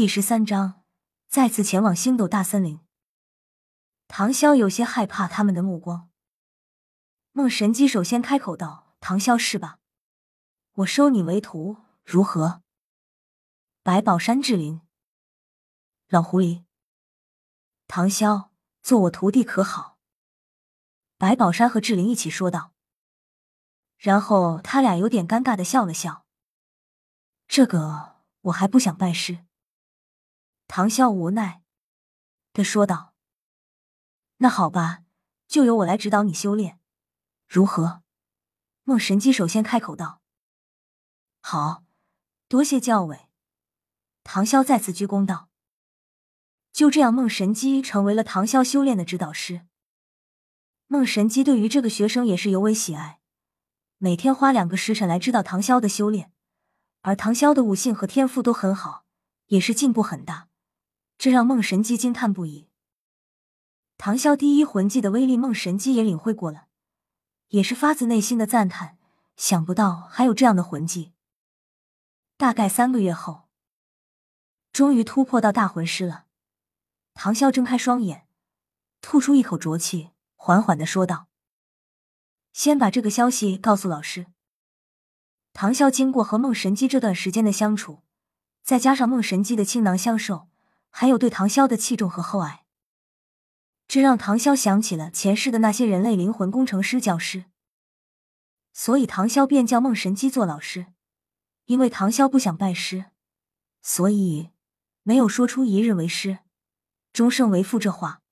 第十三章，再次前往星斗大森林。唐潇有些害怕他们的目光。孟神机首先开口道：“唐潇是吧？我收你为徒，如何？”白宝山智灵，老狐狸，唐潇做我徒弟可好？白宝山和志玲一起说道。然后他俩有点尴尬的笑了笑。这个我还不想拜师。唐潇无奈的说道：“那好吧，就由我来指导你修炼，如何？”孟神机首先开口道：“好多谢教委。”唐潇再次鞠躬道：“就这样，孟神机成为了唐潇修炼的指导师。孟神机对于这个学生也是尤为喜爱，每天花两个时辰来指导唐潇的修炼，而唐潇的悟性和天赋都很好，也是进步很大。”这让梦神机惊叹不已。唐潇第一魂技的威力，梦神机也领会过了，也是发自内心的赞叹。想不到还有这样的魂技。大概三个月后，终于突破到大魂师了。唐潇睁开双眼，吐出一口浊气，缓缓的说道：“先把这个消息告诉老师。”唐潇经过和梦神机这段时间的相处，再加上梦神机的倾囊相授。还有对唐潇的器重和厚爱，这让唐潇想起了前世的那些人类灵魂工程师教师，所以唐潇便叫孟神机做老师。因为唐潇不想拜师，所以没有说出“一日为师，终生为父”这话。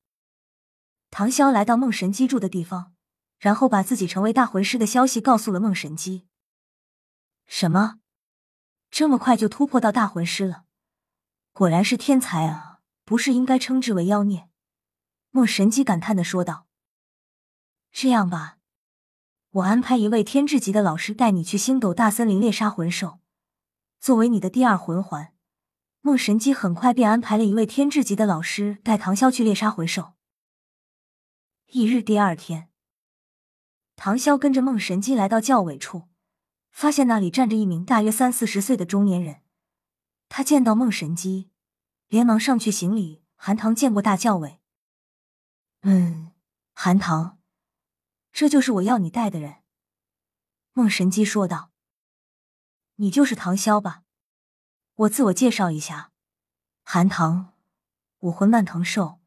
唐潇来到孟神机住的地方，然后把自己成为大魂师的消息告诉了孟神机。什么？这么快就突破到大魂师了？果然是天才啊！不是应该称之为妖孽？莫神机感叹的说道。这样吧，我安排一位天智级的老师带你去星斗大森林猎杀魂兽，作为你的第二魂环。莫神机很快便安排了一位天智级的老师带唐潇去猎杀魂兽。一日第二天，唐潇跟着孟神机来到教委处，发现那里站着一名大约三四十岁的中年人。他见到孟神机，连忙上去行礼。韩唐见过大教委。嗯，韩唐，这就是我要你带的人。孟神机说道：“你就是唐潇吧？我自我介绍一下，韩唐，武魂蔓藤兽，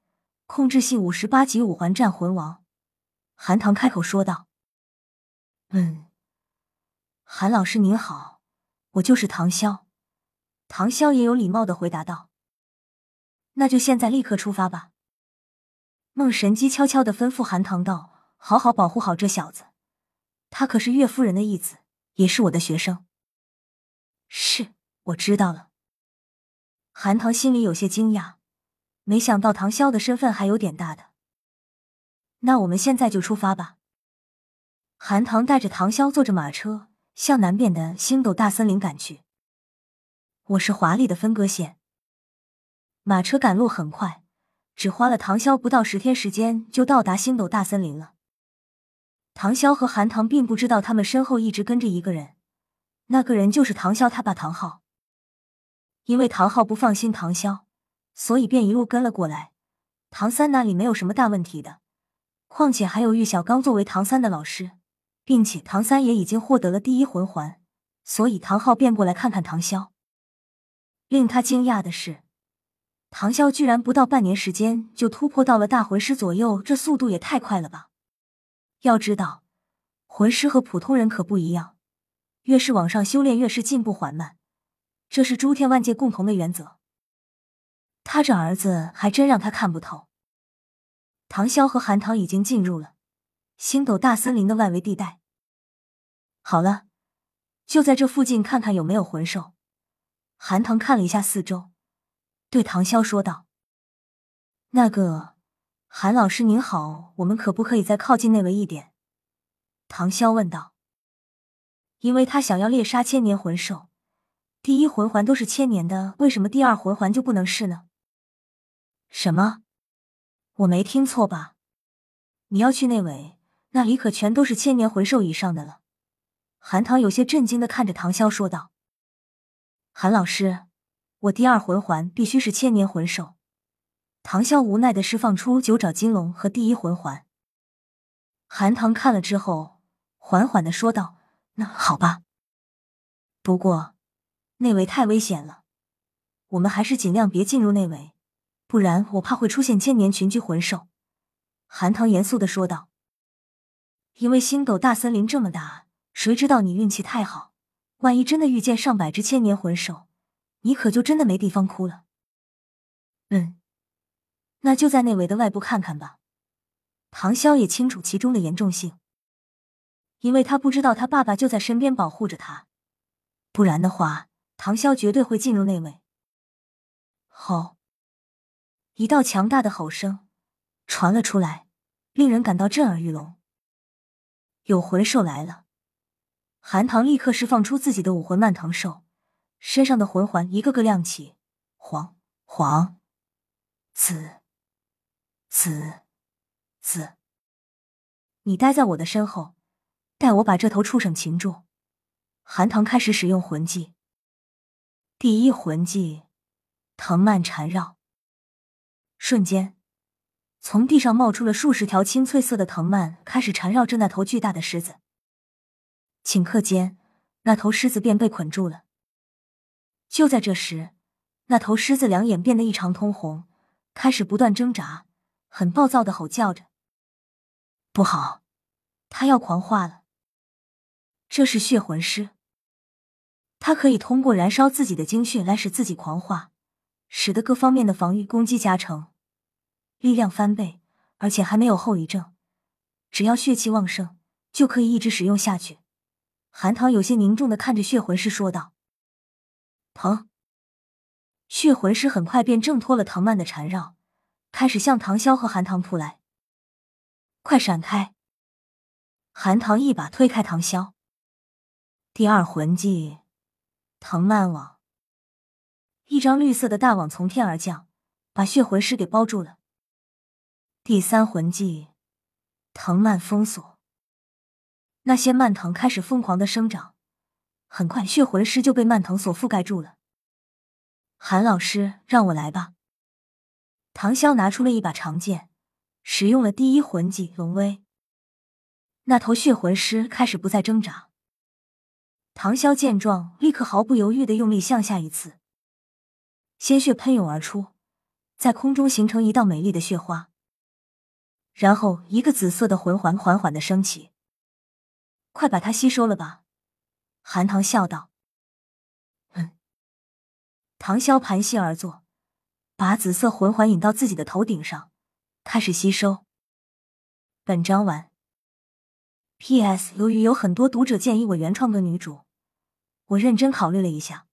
控制系五十八级五环战魂王。”韩唐开口说道：“嗯，韩老师您好，我就是唐潇。”唐潇也有礼貌的回答道：“那就现在立刻出发吧。”孟神机悄悄的吩咐韩唐道：“好好保护好这小子，他可是岳夫人的义子，也是我的学生。”是，我知道了。韩唐心里有些惊讶，没想到唐潇的身份还有点大的。那我们现在就出发吧。韩唐带着唐潇坐着马车向南边的星斗大森林赶去。我是华丽的分割线。马车赶路很快，只花了唐潇不到十天时间就到达星斗大森林了。唐潇和韩唐并不知道他们身后一直跟着一个人，那个人就是唐潇他爸唐昊。因为唐昊不放心唐潇，所以便一路跟了过来。唐三那里没有什么大问题的，况且还有玉小刚作为唐三的老师，并且唐三也已经获得了第一魂环，所以唐昊便过来看看唐潇。令他惊讶的是，唐潇居然不到半年时间就突破到了大魂师左右，这速度也太快了吧！要知道，魂师和普通人可不一样，越是往上修炼，越是进步缓慢，这是诸天万界共同的原则。他这儿子还真让他看不透。唐潇和韩唐已经进入了星斗大森林的外围地带。好了，就在这附近看看有没有魂兽。韩唐看了一下四周，对唐潇说道：“那个，韩老师您好，我们可不可以再靠近那围一点？”唐潇问道。因为他想要猎杀千年魂兽，第一魂环都是千年的，为什么第二魂环就不能是呢？什么？我没听错吧？你要去那尾，那里可全都是千年魂兽以上的了。韩唐有些震惊的看着唐潇说道。韩老师，我第二魂环必须是千年魂兽。唐潇无奈的释放出九爪金龙和第一魂环。韩唐看了之后，缓缓的说道：“那好吧，不过内围太危险了，我们还是尽量别进入内围，不然我怕会出现千年群居魂兽。”韩唐严肃的说道：“因为星斗大森林这么大，谁知道你运气太好，万一真的遇见上百只千年魂兽，你可就真的没地方哭了。”嗯，那就在内围的外部看看吧。唐潇也清楚其中的严重性，因为他不知道他爸爸就在身边保护着他，不然的话，唐潇绝对会进入内围。吼！一道强大的吼声传了出来，令人感到震耳欲聋。有魂兽来了！韩唐立刻释放出自己的武魂蔓藤兽，身上的魂环一个个亮起，黄、黄、紫、紫。紫，你待在我的身后，待我把这头畜生擒住。韩唐开始使用魂技，第一魂技藤蔓缠绕，瞬间，从地上冒出了数十条青翠色的藤蔓，开始缠绕着那头巨大的狮子。顷刻间，那头狮子便被捆住了。就在这时，那头狮子两眼变得异常通红，开始不断挣扎，很暴躁的吼叫着。不好，他要狂化了。这是血魂师，他可以通过燃烧自己的精血来使自己狂化，使得各方面的防御攻击加成，力量翻倍，而且还没有后遗症。只要血气旺盛，就可以一直使用下去。韩唐有些凝重的看着血魂师说道：“疼！”血魂师很快便挣脱了藤蔓的缠绕，开始向唐潇和韩唐扑来。快闪开！韩唐一把推开唐潇。第二魂技，藤蔓网。一张绿色的大网从天而降，把血魂师给包住了。第三魂技，藤蔓封锁。那些蔓藤开始疯狂的生长，很快血魂师就被蔓藤所覆盖住了。韩老师，让我来吧。唐潇拿出了一把长剑。使用了第一魂技龙威，那头血魂师开始不再挣扎。唐潇见状，立刻毫不犹豫的用力向下一刺，鲜血喷涌而出，在空中形成一道美丽的血花。然后，一个紫色的魂环缓缓的升起，快把它吸收了吧！韩唐笑道。嗯。唐潇盘膝而坐，把紫色魂环引到自己的头顶上。开始吸收。本章完。P.S. 由于有很多读者建议我原创个女主，我认真考虑了一下，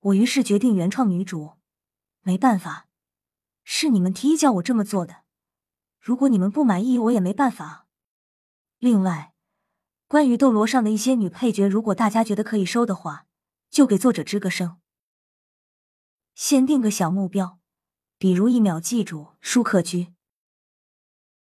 我于是决定原创女主。没办法，是你们提议叫我这么做的。如果你们不满意，我也没办法。另外，关于斗罗上的一些女配角，如果大家觉得可以收的话，就给作者吱个声。先定个小目标，比如一秒记住舒克居。